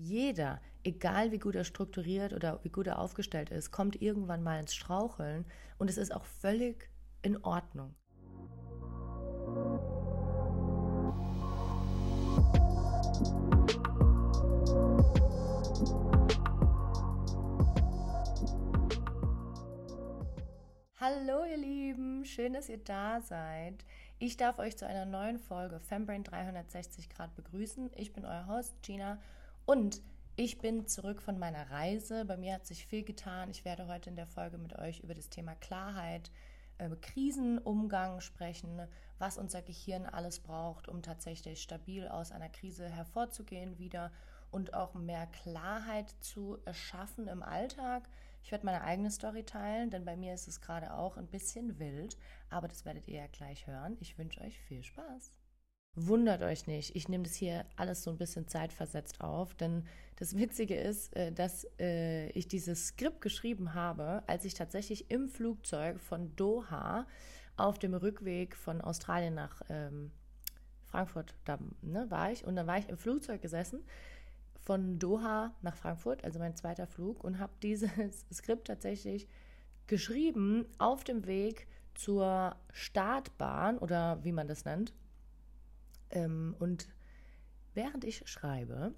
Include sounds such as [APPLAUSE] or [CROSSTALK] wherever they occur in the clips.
Jeder, egal wie gut er strukturiert oder wie gut er aufgestellt ist, kommt irgendwann mal ins Straucheln und es ist auch völlig in Ordnung. Hallo ihr Lieben, schön, dass ihr da seid. Ich darf euch zu einer neuen Folge Fembrain 360 Grad begrüßen. Ich bin euer Host Gina und ich bin zurück von meiner Reise. Bei mir hat sich viel getan. Ich werde heute in der Folge mit euch über das Thema Klarheit, äh, Krisenumgang sprechen, was unser Gehirn alles braucht, um tatsächlich stabil aus einer Krise hervorzugehen wieder und auch mehr Klarheit zu erschaffen im Alltag. Ich werde meine eigene Story teilen, denn bei mir ist es gerade auch ein bisschen wild, aber das werdet ihr ja gleich hören. Ich wünsche euch viel Spaß. Wundert euch nicht, ich nehme das hier alles so ein bisschen zeitversetzt auf, denn das Witzige ist, äh, dass äh, ich dieses Skript geschrieben habe, als ich tatsächlich im Flugzeug von Doha auf dem Rückweg von Australien nach ähm, Frankfurt da ne, war ich. Und dann war ich im Flugzeug gesessen von Doha nach Frankfurt, also mein zweiter Flug und habe dieses [LAUGHS] Skript tatsächlich geschrieben auf dem Weg zur Startbahn oder wie man das nennt ähm, und während ich schreibe,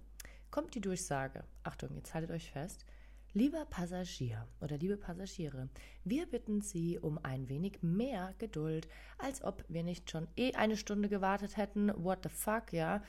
kommt die Durchsage. Achtung, jetzt haltet euch fest. Lieber Passagier oder liebe Passagiere, wir bitten Sie um ein wenig mehr Geduld, als ob wir nicht schon eh eine Stunde gewartet hätten. What the fuck, ja?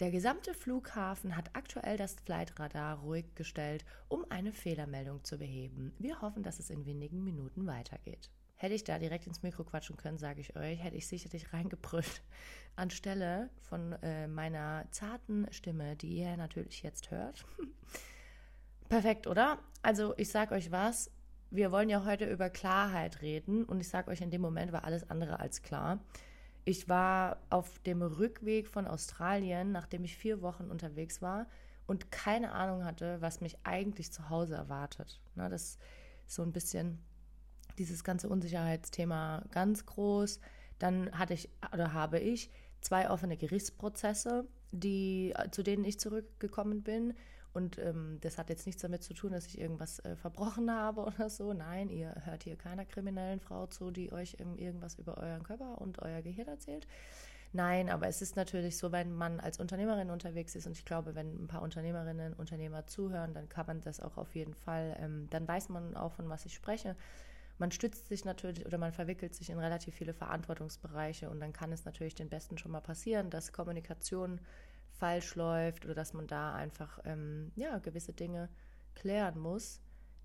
Der gesamte Flughafen hat aktuell das Flightradar ruhig gestellt, um eine Fehlermeldung zu beheben. Wir hoffen, dass es in wenigen Minuten weitergeht. Hätte ich da direkt ins Mikro quatschen können, sage ich euch, hätte ich sicherlich reingebrüllt. [LAUGHS] Anstelle von äh, meiner zarten Stimme, die ihr natürlich jetzt hört. [LAUGHS] Perfekt, oder? Also ich sage euch was, wir wollen ja heute über Klarheit reden und ich sage euch, in dem Moment war alles andere als klar. Ich war auf dem Rückweg von Australien, nachdem ich vier Wochen unterwegs war und keine Ahnung hatte, was mich eigentlich zu Hause erwartet. Na, das ist so ein bisschen dieses ganze Unsicherheitsthema ganz groß. Dann hatte ich oder habe ich zwei offene Gerichtsprozesse, die, zu denen ich zurückgekommen bin. Und ähm, das hat jetzt nichts damit zu tun, dass ich irgendwas äh, verbrochen habe [LAUGHS] oder so. Nein, ihr hört hier keiner kriminellen Frau zu, die euch ähm, irgendwas über euren Körper und euer Gehirn erzählt. Nein, aber es ist natürlich so, wenn man als Unternehmerin unterwegs ist und ich glaube, wenn ein paar Unternehmerinnen, Unternehmer zuhören, dann kann man das auch auf jeden Fall, ähm, dann weiß man auch, von was ich spreche man stützt sich natürlich oder man verwickelt sich in relativ viele Verantwortungsbereiche und dann kann es natürlich den Besten schon mal passieren, dass Kommunikation falsch läuft oder dass man da einfach ähm, ja, gewisse Dinge klären muss.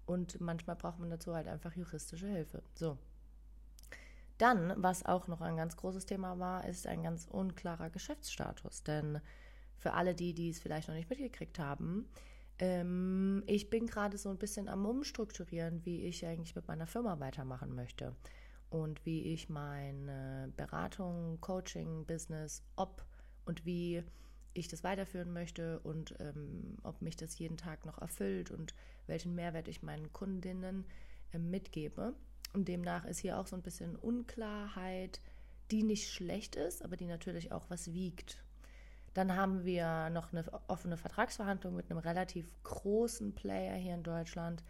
Und manchmal braucht man dazu halt einfach juristische Hilfe. So. Dann, was auch noch ein ganz großes Thema war, ist ein ganz unklarer Geschäftsstatus. Denn für alle die, die es vielleicht noch nicht mitgekriegt haben, ähm, ich bin gerade so ein bisschen am Umstrukturieren, wie ich eigentlich mit meiner Firma weitermachen möchte und wie ich meine Beratung, Coaching, Business, ob und wie ich das weiterführen möchte und ähm, ob mich das jeden Tag noch erfüllt und welchen Mehrwert ich meinen Kundinnen äh, mitgebe. Und demnach ist hier auch so ein bisschen Unklarheit, die nicht schlecht ist, aber die natürlich auch was wiegt. Dann haben wir noch eine offene Vertragsverhandlung mit einem relativ großen Player hier in Deutschland,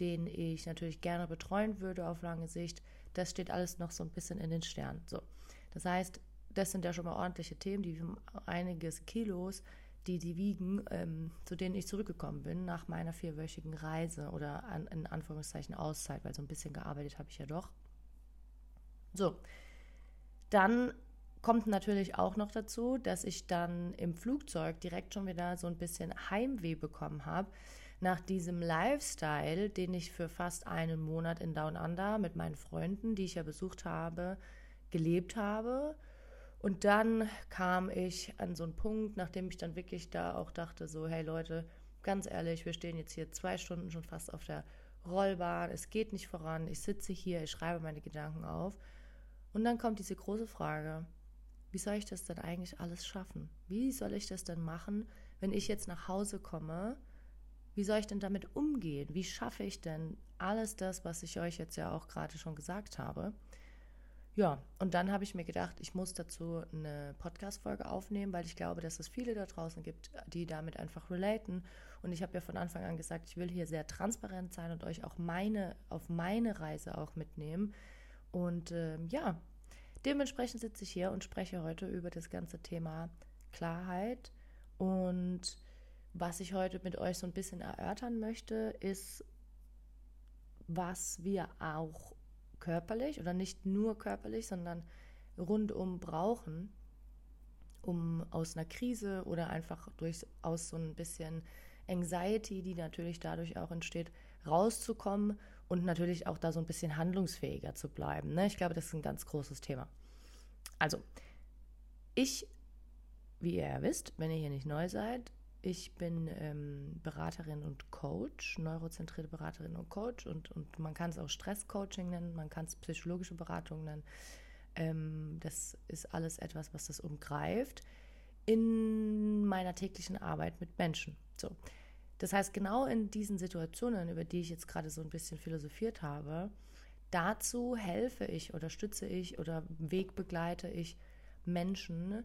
den ich natürlich gerne betreuen würde auf lange Sicht. Das steht alles noch so ein bisschen in den Sternen. So. Das heißt, das sind ja schon mal ordentliche Themen, die einiges Kilos, die die wiegen, ähm, zu denen ich zurückgekommen bin nach meiner vierwöchigen Reise oder an, in Anführungszeichen Auszeit, weil so ein bisschen gearbeitet habe ich ja doch. So, dann kommt natürlich auch noch dazu, dass ich dann im Flugzeug direkt schon wieder so ein bisschen Heimweh bekommen habe nach diesem Lifestyle, den ich für fast einen Monat in Down Under mit meinen Freunden, die ich ja besucht habe, gelebt habe. Und dann kam ich an so einen Punkt, nachdem ich dann wirklich da auch dachte, so, hey Leute, ganz ehrlich, wir stehen jetzt hier zwei Stunden schon fast auf der Rollbahn, es geht nicht voran, ich sitze hier, ich schreibe meine Gedanken auf. Und dann kommt diese große Frage, wie soll ich das denn eigentlich alles schaffen? Wie soll ich das denn machen, wenn ich jetzt nach Hause komme? Wie soll ich denn damit umgehen? Wie schaffe ich denn alles das, was ich euch jetzt ja auch gerade schon gesagt habe? Ja, und dann habe ich mir gedacht, ich muss dazu eine Podcast-Folge aufnehmen, weil ich glaube, dass es viele da draußen gibt, die damit einfach relaten. Und ich habe ja von Anfang an gesagt, ich will hier sehr transparent sein und euch auch meine, auf meine Reise auch mitnehmen. Und äh, ja, dementsprechend sitze ich hier und spreche heute über das ganze Thema Klarheit. Und was ich heute mit euch so ein bisschen erörtern möchte, ist, was wir auch körperlich oder nicht nur körperlich, sondern rundum brauchen, um aus einer Krise oder einfach durch aus so ein bisschen Anxiety, die natürlich dadurch auch entsteht, rauszukommen und natürlich auch da so ein bisschen handlungsfähiger zu bleiben. Ne? Ich glaube, das ist ein ganz großes Thema. Also, ich, wie ihr ja wisst, wenn ihr hier nicht neu seid, ich bin ähm, Beraterin und Coach, neurozentrierte Beraterin und Coach und, und man kann es auch Stresscoaching nennen, man kann es psychologische Beratung nennen. Ähm, das ist alles etwas, was das umgreift in meiner täglichen Arbeit mit Menschen. So. Das heißt, genau in diesen Situationen, über die ich jetzt gerade so ein bisschen philosophiert habe, dazu helfe ich oder stütze ich oder wegbegleite ich Menschen,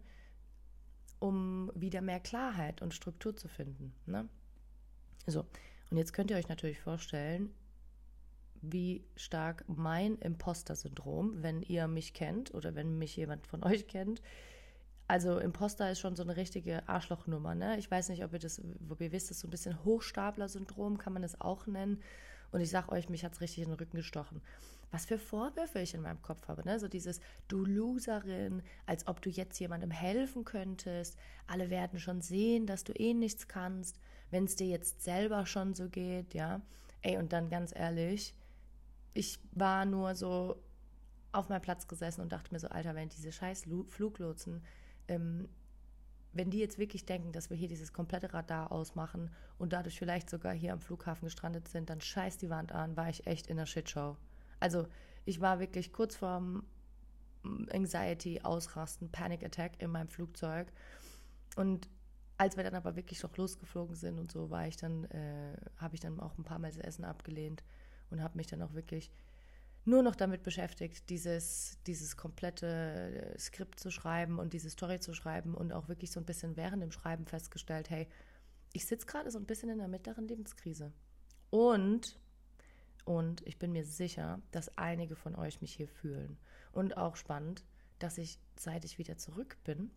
um wieder mehr Klarheit und Struktur zu finden. Ne? So, und jetzt könnt ihr euch natürlich vorstellen, wie stark mein Imposter-Syndrom, wenn ihr mich kennt oder wenn mich jemand von [LAUGHS] euch kennt. Also Imposter ist schon so eine richtige Arschlochnummer. Ne? Ich weiß nicht, ob ihr das, ob ihr wisst, das ist so ein bisschen Hochstapler-Syndrom, kann man das auch nennen. Und ich sag euch, mich hat es richtig in den Rücken gestochen was für Vorwürfe ich in meinem Kopf habe. Ne? So dieses Du Loserin, als ob du jetzt jemandem helfen könntest. Alle werden schon sehen, dass du eh nichts kannst, wenn es dir jetzt selber schon so geht, ja. Ey, und dann ganz ehrlich, ich war nur so auf meinem Platz gesessen und dachte mir so, Alter, wenn diese scheiß Fluglotsen, ähm, wenn die jetzt wirklich denken, dass wir hier dieses komplette Radar ausmachen und dadurch vielleicht sogar hier am Flughafen gestrandet sind, dann scheiß die Wand an, war ich echt in der Shitshow. Also ich war wirklich kurz vorm Anxiety, Ausrasten, Panic Attack in meinem Flugzeug. Und als wir dann aber wirklich noch losgeflogen sind und so, war ich dann, äh, habe ich dann auch ein paar Mal das Essen abgelehnt und habe mich dann auch wirklich nur noch damit beschäftigt, dieses, dieses komplette äh, Skript zu schreiben und diese Story zu schreiben und auch wirklich so ein bisschen während dem Schreiben festgestellt, hey, ich sitze gerade so ein bisschen in der mittleren Lebenskrise. Und und ich bin mir sicher, dass einige von euch mich hier fühlen. Und auch spannend, dass ich, seit ich wieder zurück bin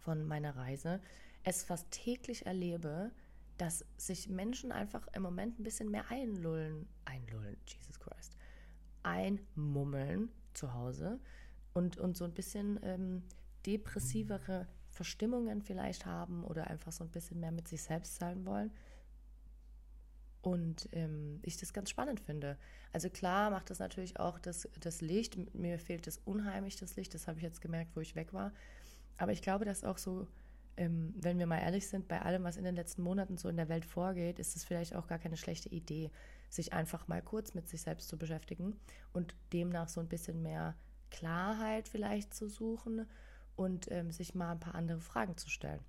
von meiner Reise, es fast täglich erlebe, dass sich Menschen einfach im Moment ein bisschen mehr einlullen, einlullen, Jesus Christ, einmummeln zu Hause und, und so ein bisschen ähm, depressivere Verstimmungen vielleicht haben oder einfach so ein bisschen mehr mit sich selbst sein wollen. Und ähm, ich das ganz spannend finde. Also klar macht das natürlich auch das, das Licht. Mir fehlt das unheimlich, das Licht. Das habe ich jetzt gemerkt, wo ich weg war. Aber ich glaube, dass auch so, ähm, wenn wir mal ehrlich sind, bei allem, was in den letzten Monaten so in der Welt vorgeht, ist es vielleicht auch gar keine schlechte Idee, sich einfach mal kurz mit sich selbst zu beschäftigen und demnach so ein bisschen mehr Klarheit vielleicht zu suchen und ähm, sich mal ein paar andere Fragen zu stellen.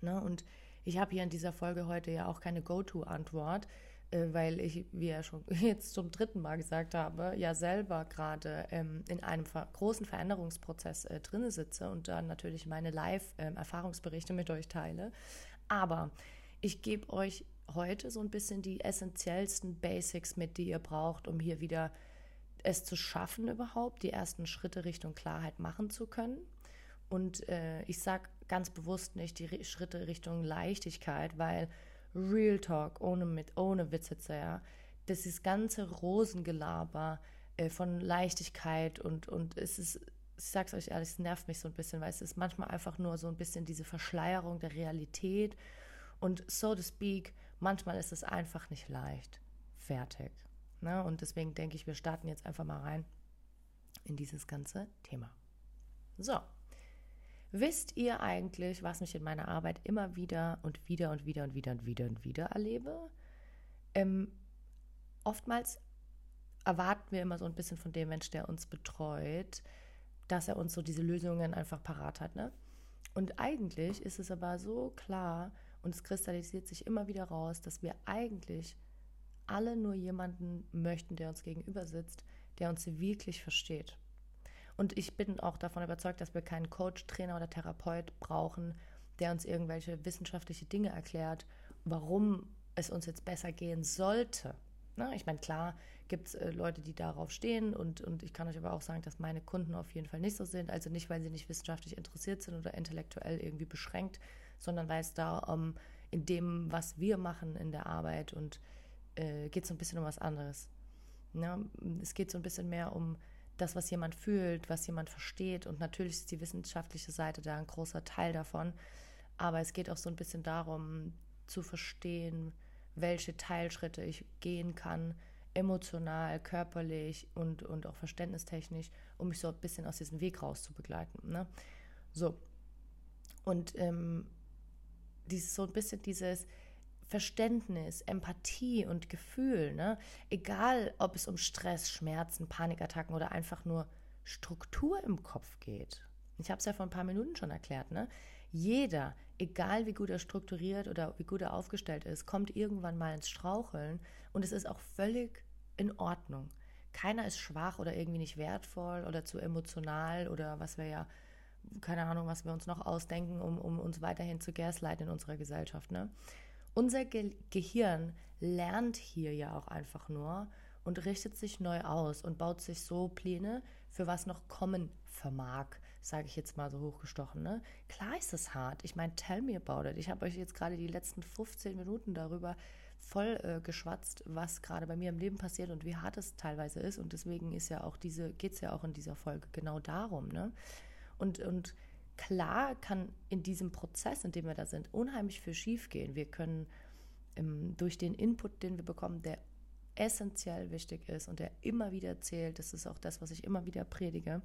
Ne? Und ich habe hier in dieser Folge heute ja auch keine Go-To-Antwort, äh, weil ich, wie ja schon [LAUGHS] jetzt zum dritten Mal gesagt habe, ja selber gerade ähm, in einem ver großen Veränderungsprozess äh, drinne sitze und dann natürlich meine Live-Erfahrungsberichte ähm, mit euch teile. Aber ich gebe euch heute so ein bisschen die essentiellsten Basics mit, die ihr braucht, um hier wieder es zu schaffen, überhaupt die ersten Schritte Richtung Klarheit machen zu können. Und äh, ich sage ganz bewusst nicht die Schritte Richtung Leichtigkeit, weil Real Talk, ohne, mit, ohne Witze, ja, das ist ganze Rosengelaber äh, von Leichtigkeit und, und es ist, ich sag's euch ehrlich, es nervt mich so ein bisschen, weil es ist manchmal einfach nur so ein bisschen diese Verschleierung der Realität und so to speak, manchmal ist es einfach nicht leicht. Fertig. Ne? Und deswegen denke ich, wir starten jetzt einfach mal rein in dieses ganze Thema. So. Wisst ihr eigentlich, was mich in meiner Arbeit immer wieder und wieder und wieder und wieder und wieder und wieder erlebe? Ähm, oftmals erwarten wir immer so ein bisschen von dem Mensch, der uns betreut, dass er uns so diese Lösungen einfach parat hat. Ne? Und eigentlich ist es aber so klar und es kristallisiert sich immer wieder raus, dass wir eigentlich alle nur jemanden möchten, der uns gegenüber sitzt, der uns wirklich versteht. Und ich bin auch davon überzeugt, dass wir keinen Coach, Trainer oder Therapeut brauchen, der uns irgendwelche wissenschaftliche Dinge erklärt, warum es uns jetzt besser gehen sollte. Na, ich meine, klar gibt es äh, Leute, die darauf stehen und, und ich kann euch aber auch sagen, dass meine Kunden auf jeden Fall nicht so sind. Also nicht, weil sie nicht wissenschaftlich interessiert sind oder intellektuell irgendwie beschränkt, sondern weil es da um in dem, was wir machen in der Arbeit und äh, geht so ein bisschen um was anderes. Ja, es geht so ein bisschen mehr um das, was jemand fühlt, was jemand versteht und natürlich ist die wissenschaftliche Seite da ein großer Teil davon. Aber es geht auch so ein bisschen darum, zu verstehen, welche Teilschritte ich gehen kann, emotional, körperlich und, und auch verständnistechnisch, um mich so ein bisschen aus diesem Weg raus zu begleiten. Ne? So. Und ähm, dieses so ein bisschen dieses Verständnis, Empathie und Gefühl, ne? egal ob es um Stress, Schmerzen, Panikattacken oder einfach nur Struktur im Kopf geht. Ich habe es ja vor ein paar Minuten schon erklärt. Ne? Jeder, egal wie gut er strukturiert oder wie gut er aufgestellt ist, kommt irgendwann mal ins Straucheln und es ist auch völlig in Ordnung. Keiner ist schwach oder irgendwie nicht wertvoll oder zu emotional oder was wir ja, keine Ahnung, was wir uns noch ausdenken, um, um uns weiterhin zu gaslighten in unserer Gesellschaft. Ne? Unser Ge Gehirn lernt hier ja auch einfach nur und richtet sich neu aus und baut sich so Pläne, für was noch kommen vermag sage ich jetzt mal so hochgestochen. Ne? Klar ist es hart. Ich meine, tell me about it. Ich habe euch jetzt gerade die letzten 15 Minuten darüber voll äh, geschwatzt, was gerade bei mir im Leben passiert und wie hart es teilweise ist. Und deswegen ist ja auch diese, geht es ja auch in dieser Folge genau darum. Ne? Und, und klar kann in diesem Prozess, in dem wir da sind, unheimlich viel schiefgehen. Wir können ähm, durch den Input, den wir bekommen, der essentiell wichtig ist und der immer wieder zählt, das ist auch das, was ich immer wieder predige,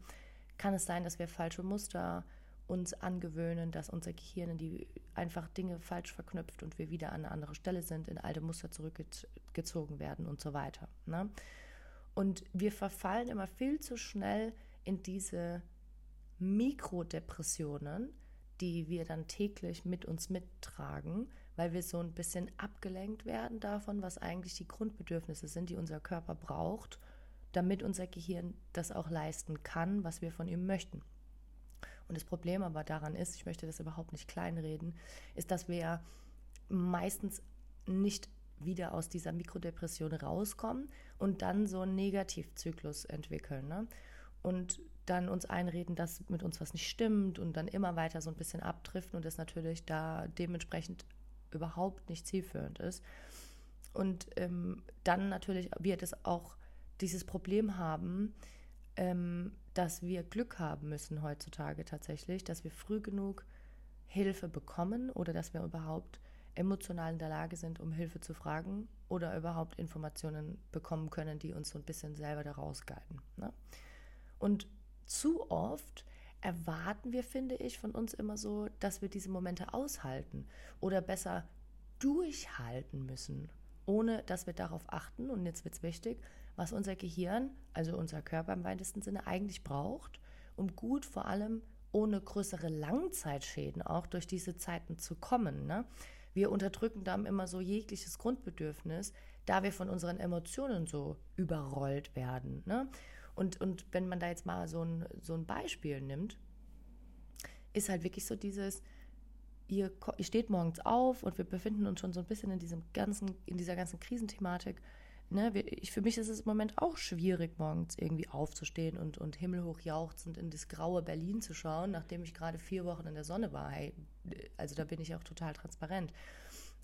kann es sein, dass wir falsche Muster uns angewöhnen, dass unser Gehirn die einfach Dinge falsch verknüpft und wir wieder an eine andere Stelle sind, in alte Muster zurückgezogen werden und so weiter. Ne? Und wir verfallen immer viel zu schnell in diese Mikrodepressionen, die wir dann täglich mit uns mittragen, weil wir so ein bisschen abgelenkt werden davon, was eigentlich die Grundbedürfnisse sind, die unser Körper braucht damit unser Gehirn das auch leisten kann, was wir von ihm möchten. Und das Problem aber daran ist, ich möchte das überhaupt nicht kleinreden, ist, dass wir meistens nicht wieder aus dieser Mikrodepression rauskommen und dann so einen Negativzyklus entwickeln. Ne? Und dann uns einreden, dass mit uns was nicht stimmt und dann immer weiter so ein bisschen abdriften und das natürlich da dementsprechend überhaupt nicht zielführend ist. Und ähm, dann natürlich wird es auch dieses Problem haben, ähm, dass wir Glück haben müssen heutzutage tatsächlich, dass wir früh genug Hilfe bekommen oder dass wir überhaupt emotional in der Lage sind, um Hilfe zu fragen oder überhaupt Informationen bekommen können, die uns so ein bisschen selber da rausguiden. Ne? Und zu oft erwarten wir, finde ich, von uns immer so, dass wir diese Momente aushalten oder besser durchhalten müssen, ohne dass wir darauf achten, und jetzt wird es wichtig, was unser Gehirn, also unser Körper im weitesten Sinne, eigentlich braucht, um gut vor allem ohne größere Langzeitschäden auch durch diese Zeiten zu kommen. Ne? Wir unterdrücken dann immer so jegliches Grundbedürfnis, da wir von unseren Emotionen so überrollt werden. Ne? Und, und wenn man da jetzt mal so ein, so ein Beispiel nimmt, ist halt wirklich so dieses, ihr, ihr steht morgens auf und wir befinden uns schon so ein bisschen in diesem ganzen, in dieser ganzen Krisenthematik ne, ich, für mich ist es im Moment auch schwierig, morgens irgendwie aufzustehen und, und himmelhoch jauchzend in das graue Berlin zu schauen, nachdem ich gerade vier Wochen in der Sonne war. Hey, also da bin ich auch total transparent.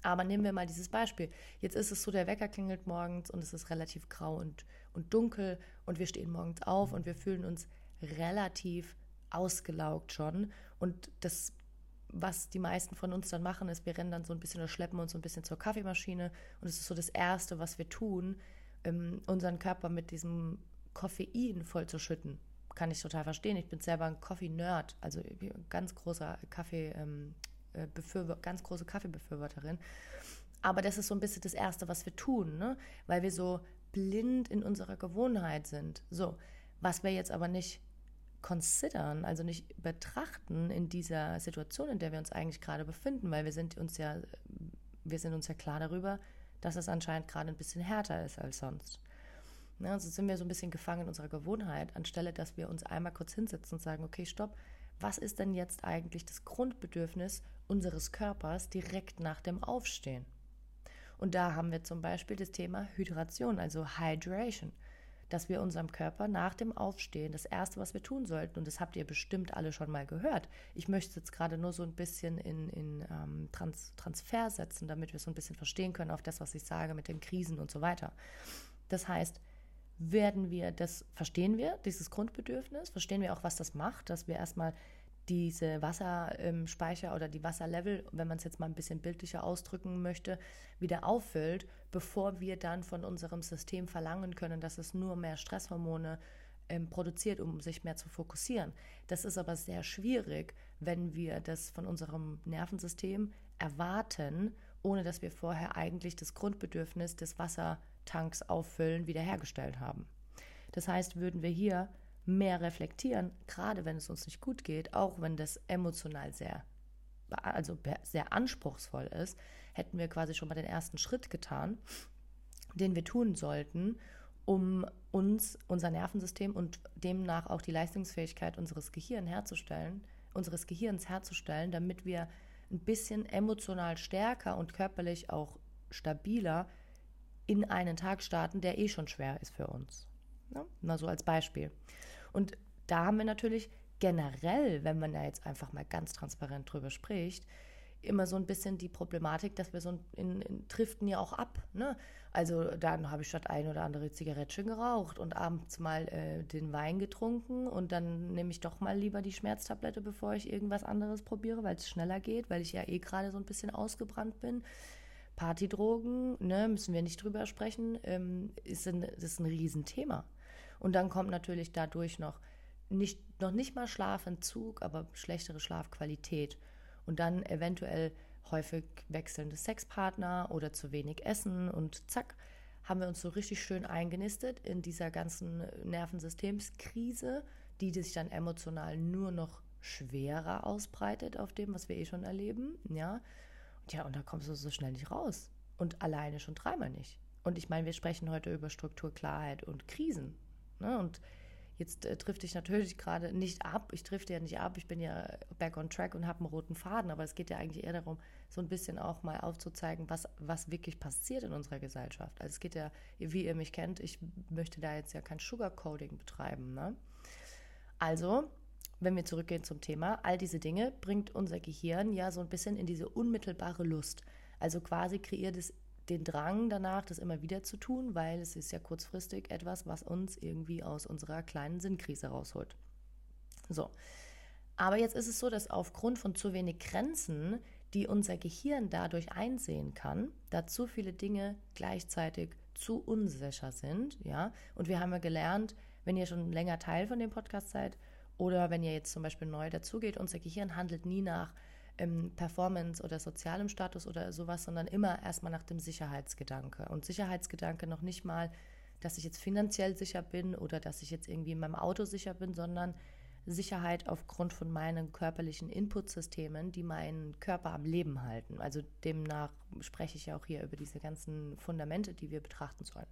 Aber nehmen wir mal dieses Beispiel. Jetzt ist es so, der Wecker klingelt morgens und es ist relativ grau und, und dunkel und wir stehen morgens auf und wir fühlen uns relativ ausgelaugt schon. Und das was die meisten von uns dann machen, ist, wir rennen dann so ein bisschen oder schleppen uns so ein bisschen zur Kaffeemaschine und es ist so das Erste, was wir tun, ähm, unseren Körper mit diesem Koffein vollzuschütten. Kann ich total verstehen. Ich bin selber ein Coffee-Nerd, also ganz großer Kaffee, ähm, äh, ganz große Kaffeebefürworterin. Aber das ist so ein bisschen das Erste, was wir tun, ne? weil wir so blind in unserer Gewohnheit sind. So, was wir jetzt aber nicht considern, also nicht betrachten in dieser Situation, in der wir uns eigentlich gerade befinden, weil wir sind uns ja, wir sind uns ja klar darüber, dass es anscheinend gerade ein bisschen härter ist als sonst. Ja, also sind wir so ein bisschen gefangen in unserer Gewohnheit, anstelle dass wir uns einmal kurz hinsetzen und sagen, okay, stopp, was ist denn jetzt eigentlich das Grundbedürfnis unseres Körpers direkt nach dem Aufstehen? Und da haben wir zum Beispiel das Thema Hydration, also Hydration, dass wir unserem Körper nach dem Aufstehen das Erste, was wir tun sollten, und das habt ihr bestimmt alle schon mal gehört. Ich möchte es jetzt gerade nur so ein bisschen in, in ähm, Trans Transfer setzen, damit wir so ein bisschen verstehen können auf das, was ich sage mit den Krisen und so weiter. Das heißt, werden wir das, verstehen wir, dieses Grundbedürfnis, verstehen wir auch, was das macht, dass wir erstmal diese Wasserspeicher oder die Wasserlevel, wenn man es jetzt mal ein bisschen bildlicher ausdrücken möchte, wieder auffüllt, bevor wir dann von unserem System verlangen können, dass es nur mehr Stresshormone ähm, produziert, um sich mehr zu fokussieren. Das ist aber sehr schwierig, wenn wir das von unserem Nervensystem erwarten, ohne dass wir vorher eigentlich das Grundbedürfnis des Wassertanks auffüllen wiederhergestellt haben. Das heißt, würden wir hier mehr reflektieren, gerade wenn es uns nicht gut geht, auch wenn das emotional sehr, also sehr anspruchsvoll ist, hätten wir quasi schon mal den ersten Schritt getan, den wir tun sollten, um uns, unser Nervensystem und demnach auch die Leistungsfähigkeit unseres Gehirns herzustellen, unseres Gehirns herzustellen, damit wir ein bisschen emotional stärker und körperlich auch stabiler in einen Tag starten, der eh schon schwer ist für uns. Ja? Mal so als Beispiel. Und da haben wir natürlich generell, wenn man da jetzt einfach mal ganz transparent drüber spricht, immer so ein bisschen die Problematik, dass wir so in, in driften ja auch ab. Ne? Also dann habe ich statt ein oder andere Zigarettchen geraucht und abends mal äh, den Wein getrunken und dann nehme ich doch mal lieber die Schmerztablette, bevor ich irgendwas anderes probiere, weil es schneller geht, weil ich ja eh gerade so ein bisschen ausgebrannt bin. Partydrogen, ne, müssen wir nicht drüber sprechen, ähm, ist, ein, ist ein Riesenthema. Und dann kommt natürlich dadurch noch nicht, noch nicht mal Schlafentzug, aber schlechtere Schlafqualität. Und dann eventuell häufig wechselnde Sexpartner oder zu wenig Essen und zack, haben wir uns so richtig schön eingenistet in dieser ganzen Nervensystemskrise, die sich dann emotional nur noch schwerer ausbreitet auf dem, was wir eh schon erleben, ja. Ja, und da kommst du so schnell nicht raus. Und alleine schon dreimal nicht. Und ich meine, wir sprechen heute über Strukturklarheit und Krisen. Ne? Und jetzt äh, trifft ich natürlich gerade nicht ab. Ich trifft ja nicht ab. Ich bin ja back on track und habe einen roten Faden. Aber es geht ja eigentlich eher darum, so ein bisschen auch mal aufzuzeigen, was, was wirklich passiert in unserer Gesellschaft. Also es geht ja, wie ihr mich kennt, ich möchte da jetzt ja kein Sugarcoding betreiben. Ne? Also, wenn wir zurückgehen zum Thema, all diese Dinge bringt unser Gehirn ja so ein bisschen in diese unmittelbare Lust. Also quasi kreiert es den Drang danach, das immer wieder zu tun, weil es ist ja kurzfristig etwas, was uns irgendwie aus unserer kleinen Sinnkrise rausholt. So. Aber jetzt ist es so, dass aufgrund von zu wenig Grenzen, die unser Gehirn dadurch einsehen kann, da zu viele Dinge gleichzeitig zu unsicher sind, ja. Und wir haben ja gelernt, wenn ihr schon länger Teil von dem Podcast seid oder wenn ihr jetzt zum Beispiel neu dazugeht, unser Gehirn handelt nie nach ähm, Performance oder sozialem Status oder sowas, sondern immer erstmal nach dem Sicherheitsgedanke. Und Sicherheitsgedanke noch nicht mal, dass ich jetzt finanziell sicher bin oder dass ich jetzt irgendwie in meinem Auto sicher bin, sondern Sicherheit aufgrund von meinen körperlichen Inputsystemen, die meinen Körper am Leben halten. Also demnach spreche ich ja auch hier über diese ganzen Fundamente, die wir betrachten sollen.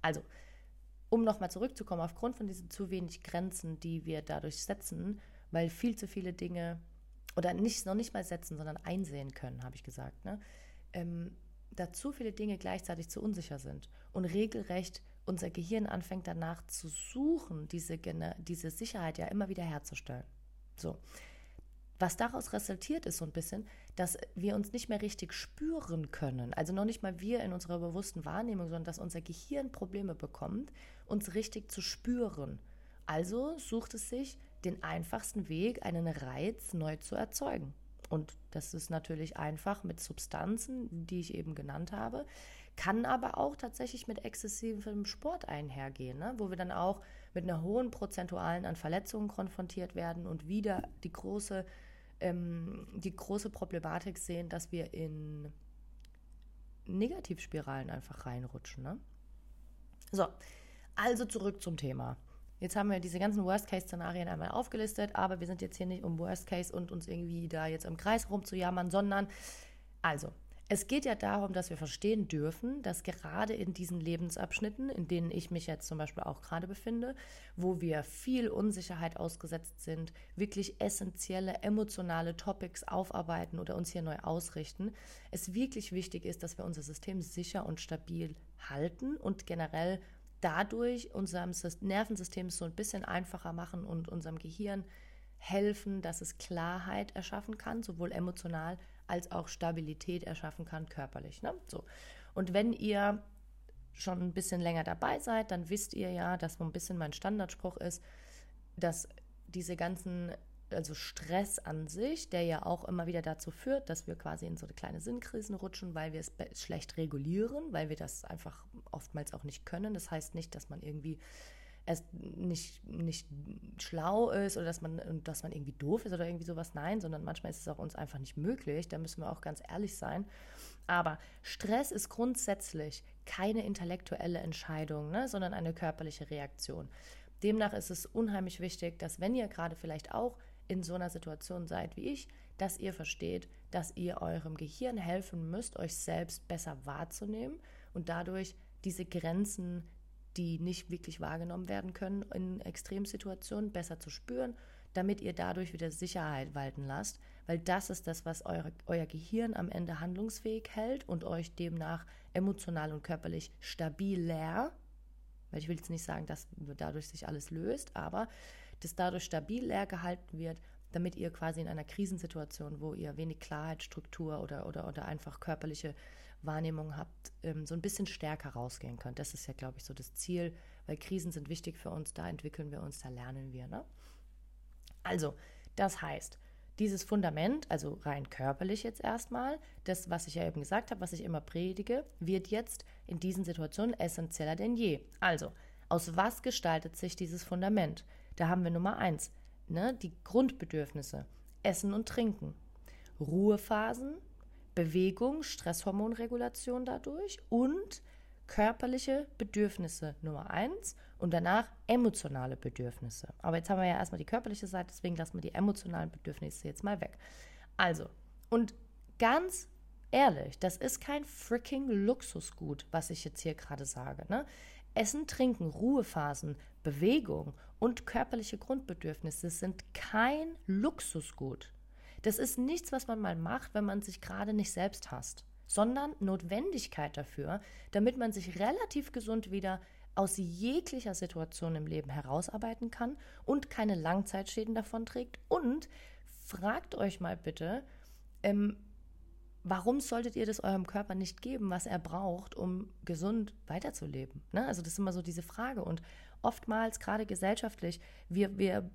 Also, um nochmal zurückzukommen, aufgrund von diesen zu wenig Grenzen, die wir dadurch setzen, weil viel zu viele Dinge oder nicht, noch nicht mal setzen, sondern einsehen können, habe ich gesagt, ne? ähm, da zu viele Dinge gleichzeitig zu unsicher sind und regelrecht unser Gehirn anfängt danach zu suchen, diese, diese Sicherheit ja immer wieder herzustellen. So. Was daraus resultiert, ist so ein bisschen, dass wir uns nicht mehr richtig spüren können. Also noch nicht mal wir in unserer bewussten Wahrnehmung, sondern dass unser Gehirn Probleme bekommt, uns richtig zu spüren. Also sucht es sich den einfachsten Weg, einen Reiz neu zu erzeugen. Und das ist natürlich einfach mit Substanzen, die ich eben genannt habe, kann aber auch tatsächlich mit exzessivem Sport einhergehen, ne? wo wir dann auch mit einer hohen Prozentualen an Verletzungen konfrontiert werden und wieder die große, ähm, die große Problematik sehen, dass wir in Negativspiralen einfach reinrutschen. Ne? So, also zurück zum Thema. Jetzt haben wir diese ganzen Worst-Case-Szenarien einmal aufgelistet, aber wir sind jetzt hier nicht um Worst-Case und uns irgendwie da jetzt im Kreis rumzujammern, sondern also, Es geht ja darum, dass wir verstehen dürfen, dass gerade in diesen Lebensabschnitten, in denen ich mich jetzt zum Beispiel auch gerade befinde, wo wir viel Unsicherheit ausgesetzt sind, wirklich essentielle emotionale Topics aufarbeiten oder uns hier neu ausrichten, es wirklich wichtig ist, dass wir unser System sicher und stabil halten und generell dadurch unserem Nervensystem so ein bisschen einfacher machen und unserem Gehirn helfen, dass es Klarheit erschaffen kann, sowohl emotional als auch Stabilität erschaffen kann, körperlich. Ne? So. Und wenn ihr schon ein bisschen länger dabei seid, dann wisst ihr ja, dass so ein bisschen mein Standardspruch ist, dass diese ganzen, also Stress an sich, der ja auch immer wieder dazu führt, dass wir quasi in so eine kleine Sinnkrisen rutschen, weil wir es schlecht regulieren, weil wir das einfach oftmals auch nicht können. Das heißt nicht, dass man irgendwie es nicht, nicht schlau ist oder dass man, dass man irgendwie doof ist oder irgendwie sowas. Nein, sondern manchmal ist es auch uns einfach nicht möglich. Da müssen wir auch ganz ehrlich sein. Aber Stress ist grundsätzlich keine intellektuelle Entscheidung, ne, sondern eine körperliche Reaktion. Demnach ist es unheimlich wichtig, dass wenn ihr gerade vielleicht auch in so einer Situation seid wie ich, dass ihr versteht, dass ihr eurem Gehirn helfen müsst, euch selbst besser wahrzunehmen und dadurch diese Grenzen die nicht wirklich wahrgenommen werden können in Extremsituationen, besser zu spüren, damit ihr dadurch wieder Sicherheit walten lasst, weil das ist das, was eure, euer Gehirn am Ende handlungsfähig hält und euch demnach emotional und körperlich stabiler, weil ich will jetzt nicht sagen, dass dadurch sich alles löst, aber dass dadurch stabiler gehalten wird, damit ihr quasi in einer Krisensituation, wo ihr wenig Klarheit, Struktur oder, oder, oder einfach körperliche Wahrnehmung habt, ähm, so ein bisschen stärker rausgehen könnt. Das ist ja, glaube ich, so das Ziel, weil Krisen sind wichtig für uns, da entwickeln wir uns, da lernen wir. Ne? Also, das heißt, dieses Fundament, also rein körperlich jetzt erstmal, das, was ich ja eben gesagt habe, was ich immer predige, wird jetzt in diesen Situationen essentieller denn je. Also, aus was gestaltet sich dieses Fundament? Da haben wir Nummer eins, ne, die Grundbedürfnisse, Essen und Trinken, Ruhephasen, Bewegung, Stresshormonregulation dadurch und körperliche Bedürfnisse Nummer eins und danach emotionale Bedürfnisse. Aber jetzt haben wir ja erstmal die körperliche Seite, deswegen lassen wir die emotionalen Bedürfnisse jetzt mal weg. Also, und ganz ehrlich, das ist kein freaking Luxusgut, was ich jetzt hier gerade sage. Ne? Essen, Trinken, Ruhephasen, Bewegung und körperliche Grundbedürfnisse sind kein Luxusgut. Das ist nichts, was man mal macht, wenn man sich gerade nicht selbst hasst, sondern Notwendigkeit dafür, damit man sich relativ gesund wieder aus jeglicher Situation im Leben herausarbeiten kann und keine Langzeitschäden davon trägt. Und fragt euch mal bitte, ähm, warum solltet ihr das eurem Körper nicht geben, was er braucht, um gesund weiterzuleben? Ne? Also das ist immer so diese Frage. Und oftmals, gerade gesellschaftlich, wir, wir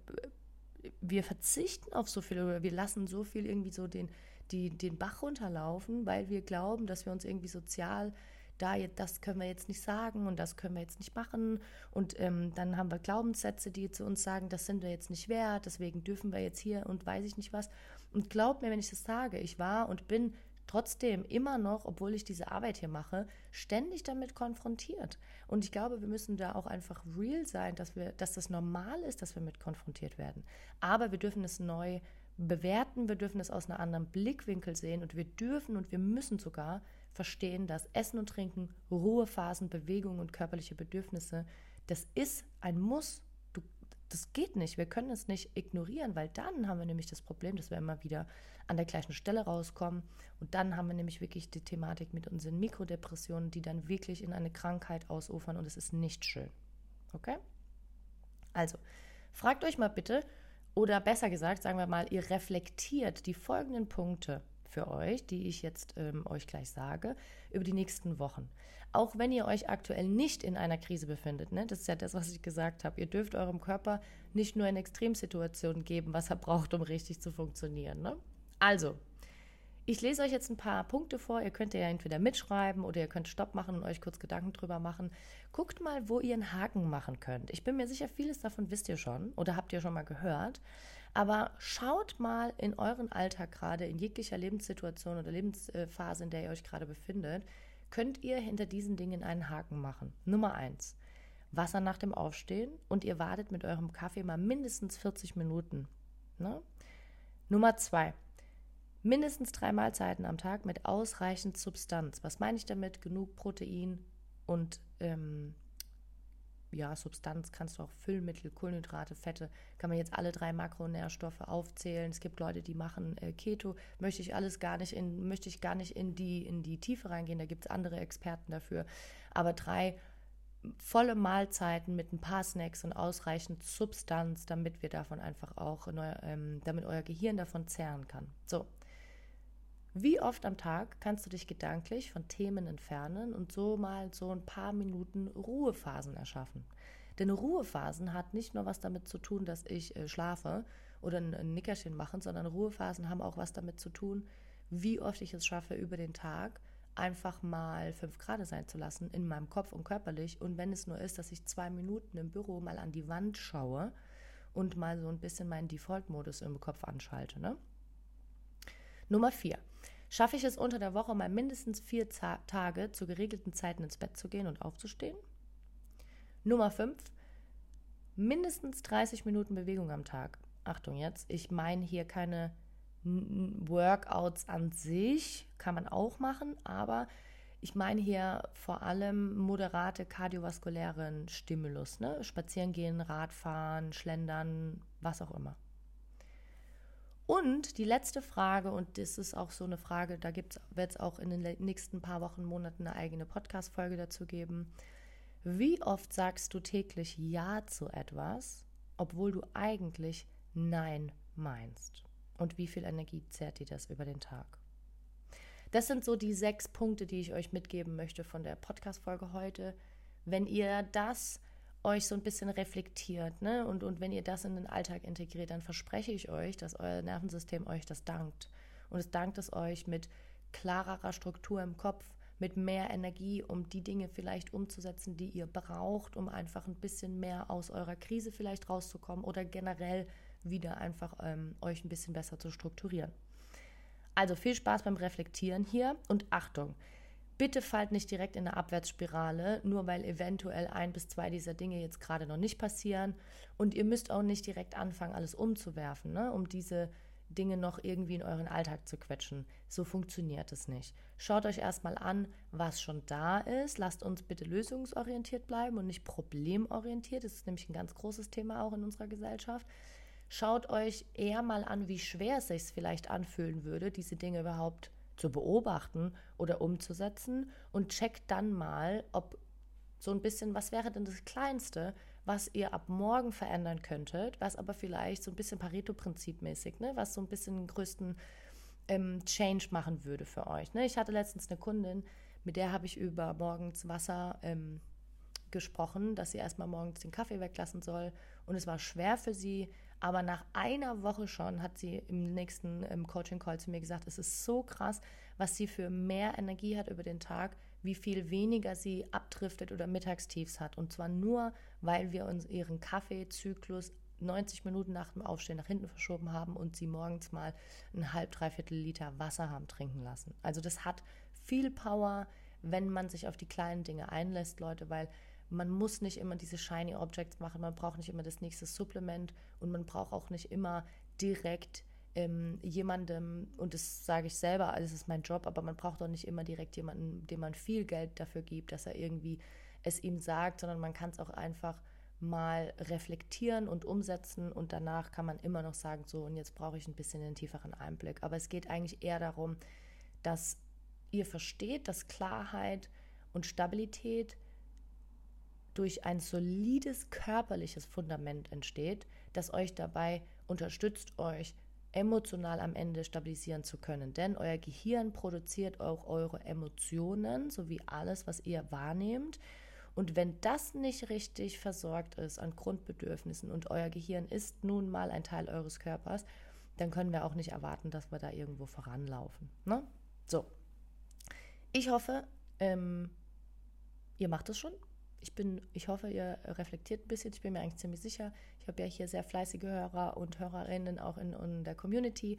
wir verzichten auf so viel oder wir lassen so viel irgendwie so den, die, den Bach runterlaufen, weil wir glauben, dass wir uns irgendwie sozial da jetzt, das können wir jetzt nicht sagen und das können wir jetzt nicht machen. Und ähm, dann haben wir Glaubenssätze, die zu uns sagen, das sind wir jetzt nicht wert, deswegen dürfen wir jetzt hier und weiß ich nicht was. Und glaubt mir, wenn ich das sage, ich war und bin trotzdem immer noch, obwohl ich diese Arbeit hier mache, ständig damit konfrontiert. Und ich glaube, wir müssen da auch einfach real sein, dass wir, dass das normal ist, dass wir mit konfrontiert werden. Aber wir dürfen es neu bewerten, wir dürfen es aus einem anderen Blickwinkel sehen und wir dürfen und wir müssen sogar verstehen, dass Essen und Trinken, Ruhephasen, Bewegung und körperliche Bedürfnisse, das ist ein Muss das geht nicht. Wir können es nicht ignorieren, weil dann haben wir nämlich das Problem, dass wir immer wieder an der gleichen Stelle rauskommen. Und dann haben wir nämlich wirklich die Thematik mit unseren Mikrodepressionen, die dann wirklich in eine Krankheit ausufern und es ist nicht schön. Okay? Also, fragt euch mal bitte, oder besser gesagt, sagen wir mal, ihr reflektiert die folgenden Punkte für euch, die ich jetzt ähm, euch gleich sage, über die nächsten Wochen. Auch wenn ihr euch aktuell nicht in einer Krise befindet, ne? das ist ja das, was ich gesagt habe, ihr dürft eurem Körper nicht nur in Extremsituationen geben, was er braucht, um richtig zu funktionieren. Ne? Also, ich lese euch jetzt ein paar Punkte vor. Ihr könnt ja entweder mitschreiben oder ihr könnt Stopp machen und euch kurz Gedanken drüber machen. Guckt mal, wo ihr einen Haken machen könnt. Ich bin mir sicher, vieles davon wisst ihr schon oder habt ihr schon mal gehört. Aber schaut mal in euren Alltag gerade, in jeglicher Lebenssituation oder Lebensphase, in der ihr euch gerade befindet, könnt ihr hinter diesen Dingen einen Haken machen. Nummer eins. Wasser nach dem Aufstehen und ihr wartet mit eurem Kaffee mal mindestens 40 Minuten. Ne? Nummer zwei. Mindestens drei Mahlzeiten am Tag mit ausreichend Substanz. Was meine ich damit? Genug Protein und ähm, ja, Substanz kannst du auch Füllmittel, Kohlenhydrate, Fette, kann man jetzt alle drei Makronährstoffe aufzählen. Es gibt Leute, die machen äh, Keto, möchte ich alles gar nicht in, möchte ich gar nicht in die, in die Tiefe reingehen, da gibt es andere Experten dafür. Aber drei volle Mahlzeiten mit ein paar Snacks und ausreichend Substanz, damit wir davon einfach auch, ähm, damit euer Gehirn davon zehren kann. So. Wie oft am Tag kannst du dich gedanklich von Themen entfernen und so mal so ein paar Minuten Ruhephasen erschaffen? Denn Ruhephasen hat nicht nur was damit zu tun, dass ich äh, schlafe oder ein, ein Nickerchen machen, sondern Ruhephasen haben auch was damit zu tun, wie oft ich es schaffe, über den Tag einfach mal fünf Grad sein zu lassen in meinem Kopf und körperlich. Und wenn es nur ist, dass ich zwei Minuten im Büro mal an die Wand schaue und mal so ein bisschen meinen Default-Modus im Kopf anschalte. Ne? Nummer vier. Schaffe ich es unter der Woche mal mindestens vier Tage zu geregelten Zeiten ins Bett zu gehen und aufzustehen? Nummer fünf. Mindestens 30 Minuten Bewegung am Tag. Achtung jetzt, ich meine hier keine Workouts an sich kann man auch machen, aber ich meine hier vor allem moderate kardiovaskulären Stimulus, ne? Spazieren gehen, Radfahren, Schlendern, was auch immer. Und die letzte Frage, und das ist auch so eine Frage, da wird es auch in den nächsten paar Wochen, Monaten eine eigene Podcast-Folge dazu geben. Wie oft sagst du täglich Ja zu etwas, obwohl du eigentlich Nein meinst? und wie viel Energie zehrt dir das über den Tag? Das sind so die sechs Punkte, die ich euch mitgeben möchte von der Podcast-Folge heute. Wenn ihr das euch so ein bisschen reflektiert ne? und, und wenn ihr das in den Alltag integriert, dann verspreche ich euch, dass euer Nervensystem euch das dankt. Und es dankt es euch mit klarerer Struktur im Kopf, mit mehr Energie, um die Dinge vielleicht umzusetzen, die ihr braucht, um einfach ein bisschen mehr aus eurer Krise vielleicht rauszukommen oder generell wieder einfach ähm, euch ein bisschen besser zu strukturieren. Also viel Spaß beim Reflektieren hier und Achtung. Bitte fallt nicht direkt in eine Abwärtsspirale, nur weil eventuell ein bis zwei dieser Dinge jetzt gerade noch nicht passieren. Und ihr müsst auch nicht direkt anfangen, alles umzuwerfen, ne, um diese Dinge noch irgendwie in euren Alltag zu quetschen. So funktioniert es nicht. Schaut euch erstmal an, was schon da ist. Lasst uns bitte lösungsorientiert bleiben und nicht problemorientiert. Das ist nämlich ein ganz großes Thema auch in unserer Gesellschaft. Schaut euch eher mal an, wie schwer es sich vielleicht anfühlen würde, diese Dinge überhaupt zu beobachten oder umzusetzen und checkt dann mal, ob so ein bisschen, was wäre denn das Kleinste, was ihr ab morgen verändern könntet, was aber vielleicht so ein bisschen Pareto-Prinzip mäßig, ne, was so ein bisschen den größten ähm, Change machen würde für euch. Ne? Ich hatte letztens eine Kundin, mit der habe ich über morgens Wasser ähm, gesprochen, dass sie erstmal morgens den Kaffee weglassen soll. Und es war schwer für sie, aber nach einer Woche schon hat sie im nächsten im Coaching-Call zu mir gesagt, es ist so krass, was sie für mehr Energie hat über den Tag, wie viel weniger sie abdriftet oder Mittagstiefs hat. Und zwar nur, weil wir uns ihren Kaffeezyklus 90 Minuten nach dem Aufstehen nach hinten verschoben haben und sie morgens mal ein halb, dreiviertel Liter Wasser haben trinken lassen. Also das hat viel Power, wenn man sich auf die kleinen Dinge einlässt, Leute, weil man muss nicht immer diese Shiny Objects machen, man braucht nicht immer das nächste Supplement und man braucht auch nicht immer direkt ähm, jemandem, und das sage ich selber, also es ist mein Job, aber man braucht auch nicht immer direkt jemanden, dem man viel Geld dafür gibt, dass er irgendwie es ihm sagt, sondern man kann es auch einfach mal reflektieren und umsetzen und danach kann man immer noch sagen, so und jetzt brauche ich ein bisschen einen tieferen Einblick. Aber es geht eigentlich eher darum, dass ihr versteht, dass Klarheit und Stabilität durch ein solides körperliches Fundament entsteht, das euch dabei unterstützt, euch emotional am Ende stabilisieren zu können. Denn euer Gehirn produziert auch eure Emotionen sowie alles, was ihr wahrnehmt. Und wenn das nicht richtig versorgt ist an Grundbedürfnissen und euer Gehirn ist nun mal ein Teil eures Körpers, dann können wir auch nicht erwarten, dass wir da irgendwo voranlaufen. Ne? So. Ich hoffe, ähm, ihr macht es schon ich bin, ich hoffe, ihr reflektiert ein bisschen. Ich bin mir eigentlich ziemlich sicher. Ich habe ja hier sehr fleißige Hörer und Hörerinnen auch in, in der Community.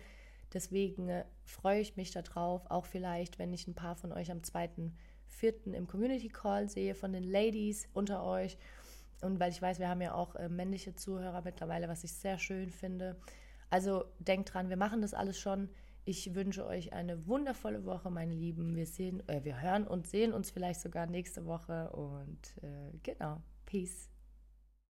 Deswegen äh, freue ich mich darauf, auch vielleicht, wenn ich ein paar von euch am 2.4. im Community Call sehe, von den Ladies unter euch. Und weil ich weiß, wir haben ja auch äh, männliche Zuhörer mittlerweile, was ich sehr schön finde. Also denkt dran, wir machen das alles schon. Ich wünsche euch eine wundervolle Woche, meine Lieben. Wir sehen, äh, wir hören und sehen uns vielleicht sogar nächste Woche und äh, genau. Peace.